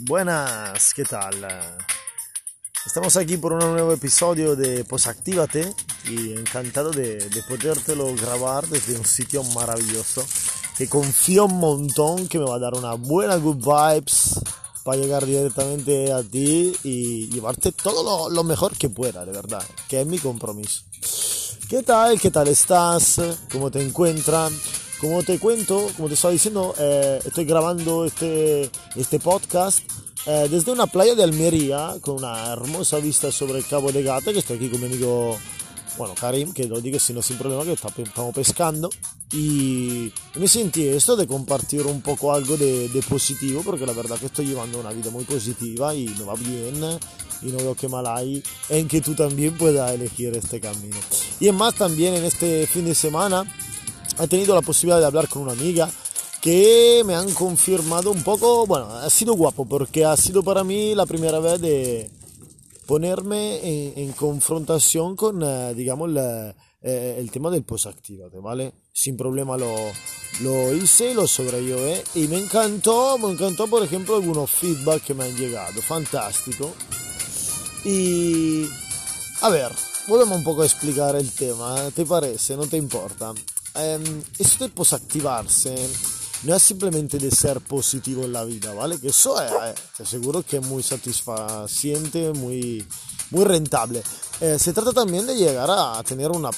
Buenas, ¿qué tal? Estamos aquí por un nuevo episodio de Posactívate y encantado de, de podértelo grabar desde un sitio maravilloso que confío un montón que me va a dar una buena good vibes para llegar directamente a ti y llevarte todo lo, lo mejor que pueda, de verdad, que es mi compromiso. ¿Qué tal? ¿Qué tal estás? ¿Cómo te encuentran? Como te cuento, como te estaba diciendo, eh, estoy grabando este, este podcast eh, desde una playa de Almería con una hermosa vista sobre el Cabo de Gata, que estoy aquí con mi amigo, bueno, Karim, que lo digo sino sin problema, que estamos pescando. Y me sentí esto de compartir un poco algo de, de, positivo, porque la verdad que estoy llevando una vida muy positiva y me va bien y no veo que mal hay en que tú también puedas elegir este camino. Y es más, también en este fin de semana he tenido la posibilidad de hablar con una amiga que me han confirmado un poco, bueno, ha sido guapo porque ha sido para mí la primera vez de ponerme en, en confrontación con, eh, digamos, la, eh, el tema del post-activate, ¿vale? Sin problema lo, lo hice, lo sobrellevé y me encantó, me encantó por ejemplo algunos feedback que me han llegado, fantástico. Y a ver, volvemos un poco a explicar el tema, ¿te parece? ¿No te importa? Eh, esto de posactivarse no es simplemente de ser positivo en la vida, ¿vale? Que eso es, eh, te aseguro que es muy satisfaciente, muy, muy rentable. Eh, se trata también de llegar a tener un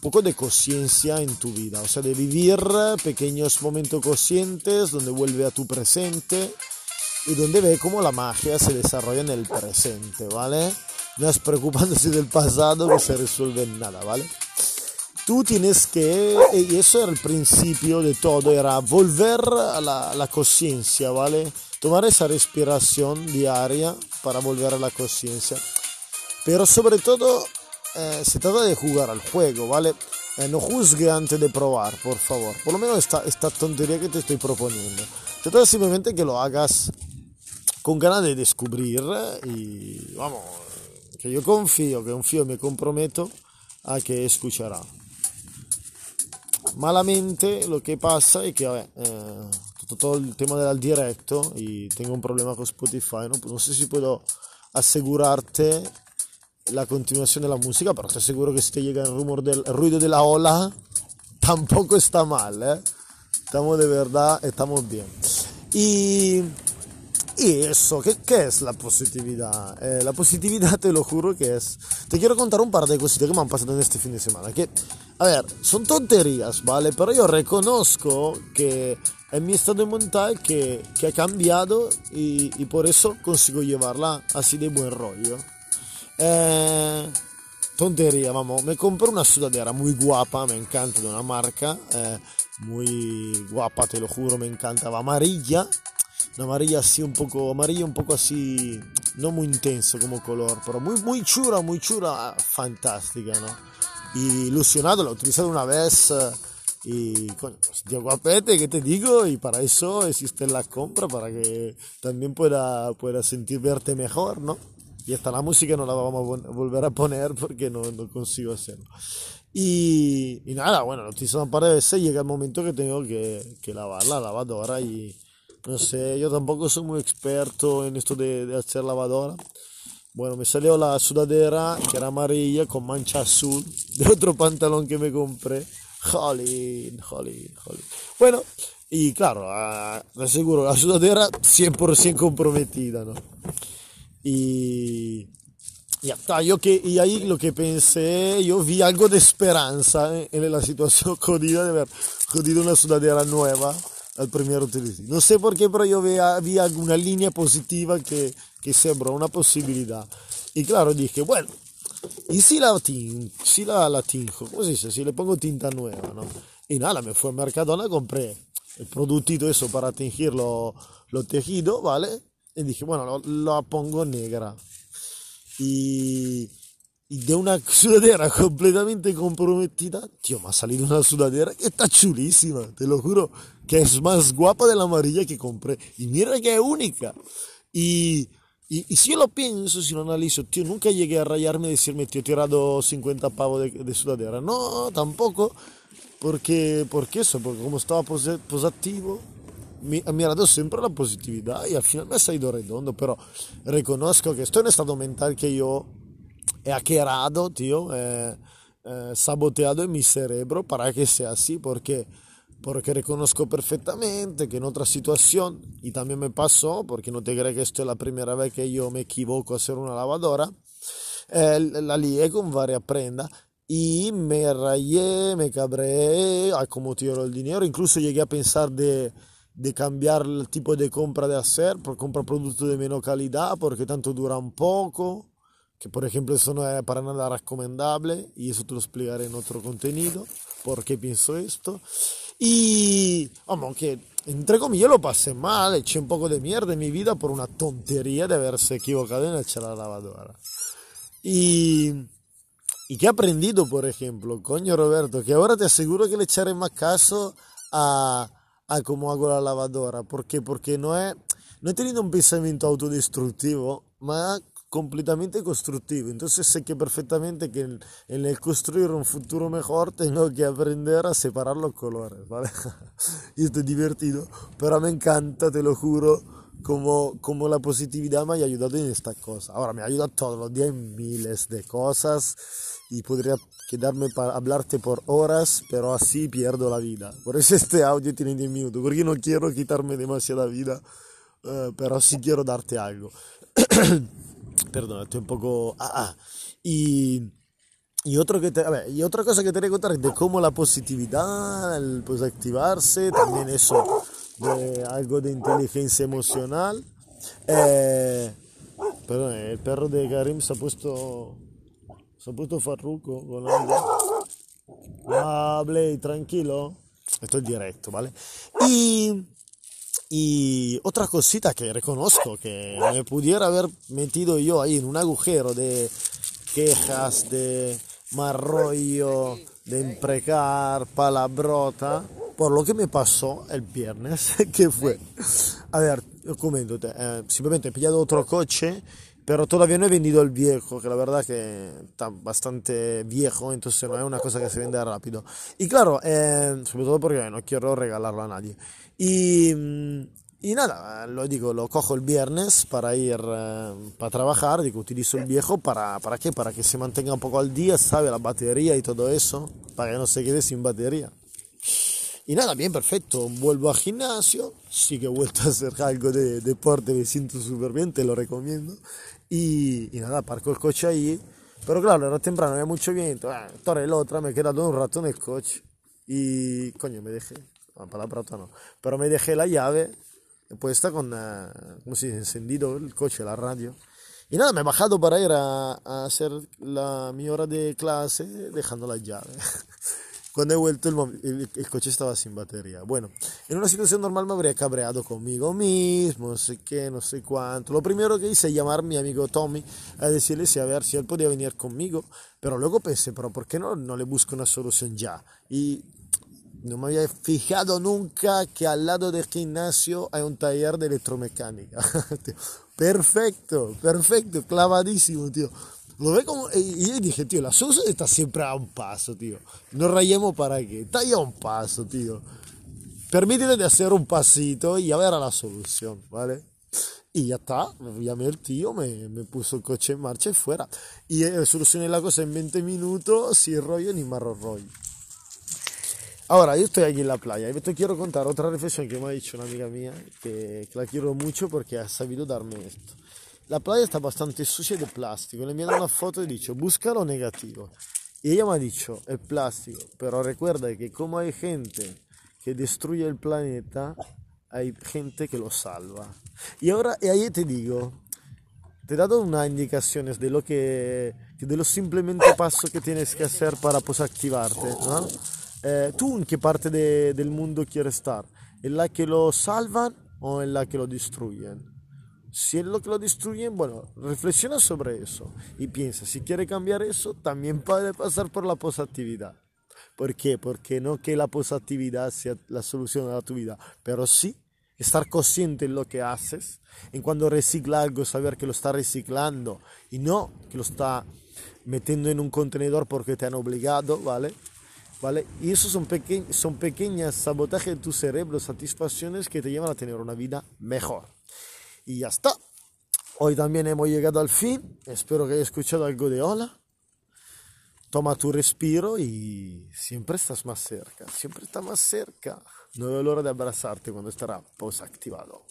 poco de conciencia en tu vida, o sea, de vivir pequeños momentos conscientes donde vuelve a tu presente y donde ve cómo la magia se desarrolla en el presente, ¿vale? No es preocupándose del pasado que se resuelve nada, ¿vale? Tú tienes que, y eso era el principio de todo, era volver a la, la conciencia, ¿vale? Tomar esa respiración diaria para volver a la conciencia. Pero sobre todo eh, se trata de jugar al juego, ¿vale? Eh, no juzgue antes de probar, por favor. Por lo menos esta, esta tontería que te estoy proponiendo. Se trata simplemente que lo hagas con ganas de descubrir y vamos, que yo confío, que confío me comprometo a que escuchará malamente lo que pasa es que vabbè, eh, todo, todo, el tema del directo y tengo un problema con Spotify, no, no sé si puedo asegurarte la continuación de la música, pero te aseguro que si te llega el, rumor del, el ruido de la ola, tampoco está mal, ¿eh? estamos de verdad, estamos bien. Y, y eso, ¿qué, ¿qué, es la positividad? Eh, la positividad te lo juro que es... Te quiero contar un par de cositas que me han pasado en este fin de semana, que a ver, son tonterías, ¿vale? Pero yo reconozco que en mi estado mental que, que ha cambiado y, y, por eso consigo llevarla así de buen rollo. Eh, tontería, vamos, me compré una sudadera muy guapa, me encanta, de una marca eh, muy guapa, te lo juro, me encantaba, amarilla, una amarilla así un poco, amarilla un poco así, no muy intenso como color, pero muy, muy chula, muy chula, fantástica, ¿no? y ilusionado, lo he utilizado una vez eh, y coño, pues, tío guapete, ¿qué te digo? Y para eso existe la compra, para que también pueda, pueda sentir verte mejor, ¿no? Y hasta la música no la vamos a volver a poner porque no, no consigo hacerlo. Y, y, nada, bueno, lo utilizado un par de veces llega el momento que tengo que, que lavar la lavadora y no sé, yo tampoco soy muy experto en esto de, de hacer lavadora. Bueno, me salió la sudadera que era amarilla con mancha azul de otro pantalón que me compré. Jolín, jolín, jolín. Bueno, y claro, uh, aseguro, la sudadera 100% comprometida, ¿no? Y ya está, yo que, y ahí lo que pensé, yo vi algo de esperanza ¿eh? en la situación jodida de haber jodido una sudadera nueva al primer utilizo. No sé por qué, pero yo vi, vi alguna línea positiva que que sembra una posibilidad. Y claro, dije, bueno, ¿y si la, tin, la, la tinjo? ¿Cómo se dice? Si le pongo tinta nueva, ¿no? Y nada, me fui al Mercadona, compré el productito eso para tingir los lo tejidos, ¿vale? Y dije, bueno, lo pongo negra. Y, de una sudadera completamente comprometida, tío, me ha salido una sudadera que está chulísima, te lo juro, que es más guapa de la amarilla que compré. Y mira que es única. Y y, si yo lo pienso, si lo analizo, tío, nunca llegué a rayarme y decirme, tío, he tirado 50 pavos de, de sudadera. No, tampoco, porque, porque eso, porque como estaba posativo, mi, ha mirado siempre la positividad y al final me ha salido redondo, pero reconozco que estoy en estado mental que yo he hackeado, tío, he, saboteado en mi cerebro para que sea así, porque porque reconozco perfectamente que en otra situación, y también me pasó, porque no te crees que esto es la primera vez que yo me equivoco a hacer una lavadora, eh, la lié con varias prendas y me rayé, me cabré a cómo tiro el dinero, incluso llegué a pensar de, de cambiar el tipo de compra de hacer, por comprar productos de menos calidad, porque tanto dura un poco, que por ejemplo eso no es para nada recomendable, y eso te lo explicaré en otro contenido, por qué pienso esto. Y, vamos, que entre comillas lo pasé mal, eché un poco de mierda en mi vida por una tontería de haberse equivocado en echar la lavadora. Y, y que he aprendido, por ejemplo, coño Roberto, que ahora te aseguro que le echaré más caso a, a cómo hago la lavadora. ¿Por qué? Porque no he, no he tenido un pensamiento autodestructivo, ma completamente constructivo. Entonces sé que perfectamente que en, el construir un futuro mejor tengo que aprender a separar los colores, ¿vale? y esto es divertido, pero me encanta, te lo juro, como, como la positividad me ha ayudado en esta cosa. Ahora me ayuda todos los días en miles de cosas y podría quedarme para hablarte por horas, pero así pierdo la vida. Por eso este audio tiene 10 minutos, porque no quiero quitarme demasiada vida, uh, pero sí quiero darte algo. Perdón, estoy un poco... Ah, ah. Y, y, otro que te, ver, y otra cosa que te voy a contar es de cómo la positividad, el pues activarse, también eso de algo de inteligencia emocional. Eh, perdón, el perro de Karim se ha puesto, se ha puesto farruco con algo. Ah, Blay, tranquilo. Esto es directo, ¿vale? Y y otra cosita que reconozco que me pudiera haber metido yo ahí en un agujero de quejas, de marrollo, de emprecar, palabrota, por lo que me pasó el viernes, que fue, a ver, comento, eh, simplemente he pillado otro coche, pero todavía no he vendido el viejo, que la verdad que está bastante viejo, entonces no es una cosa que se vende rápido. Y claro, eh, sobre todo porque no quiero regalarlo a nadie. Y, mm, y nada, lo digo, lo cojo el viernes para ir eh, para trabajar, digo, utilizo el viejo para, para qué, para que se mantenga un poco al día, sabe, la batería y todo eso, para que no se quede sin batería. Y nada, bien, perfecto, vuelvo al gimnasio, sí que he vuelto a hacer algo de deporte, me siento súper bien, te lo recomiendo. Y, y, nada, parco el coche ahí, pero claro, era temprano, había mucho viento, eh, torre el otra, me he quedado un rato en el coche. Y coño, me dejé. La palabra no, pero me dejé la llave puesta con, uh, como si encendido el coche, la radio. Y nada, me he bajado para ir a, a, hacer la, mi hora de clase dejando la llave. Cuando he vuelto el, el, el, coche estaba sin batería. Bueno, en una situación normal me habría cabreado conmigo mismo, no sé qué, no sé cuánto. Lo primero que hice es llamar a mi amigo Tommy a decirle si a ver si él podía venir conmigo. Pero luego pensé, pero ¿por qué no, no le busco una solución ya? Y no me había fijado nunca que al lado del gimnasio hay un taller de electromecánica. perfecto, perfecto, clavadísimo, tío. Lo ve como, y dije, tío, la solución está siempre a un paso, tío. No rayemos para qué, está ahí a un paso, tío. Permítete de hacer un pasito y a ver a la solución, ¿vale? Y ya está, llamé el tío, me, me puso el coche en marcha y fuera. Y eh, solucioné la cosa en 20 minutos, sin rollo ni marro rollo. Ahora, yo estoy aquí en la playa y te quiero contar otra reflexión que me ha dicho una amiga mía, que, que la quiero mucho porque ha sabido darme esto. La playa está bastante sucia de plástico. Le mi una foto y dicho, busca lo negativo. Y ella me ha dicho, el plástico. Pero recuerda que como hay gente que destruye el planeta, hay gente que lo salva. Y ahora, y ahí te digo, te he dado unas indicaciones de lo que, de los simplemente pasos que tienes que hacer para pues activarte, ¿no? eh, ¿tú en qué parte de, del mundo quieres estar? ¿En la que lo salvan o en la que lo destruyen? Si es lo que lo destruyen, bueno, reflexiona sobre eso y piensa, si quiere cambiar eso, también puede pasar por la positividad. ¿Por qué? Porque no que la positividad sea la solución a tu vida, pero sí estar consciente en lo que haces, en cuando recicla algo, saber que lo está reciclando y no que lo está metiendo en un contenedor porque te han obligado, ¿vale? ¿vale? Y esos son, peque son pequeñas sabotajes de tu cerebro, satisfacciones que te llevan a tener una vida mejor. Y ya está. Hoy también hemos llegado al fin. Espero que hayas escuchado algo de hola. Toma tu respiro y siempre estás más cerca. Siempre estás más cerca. No la hora de abrazarte cuando estará posactivado.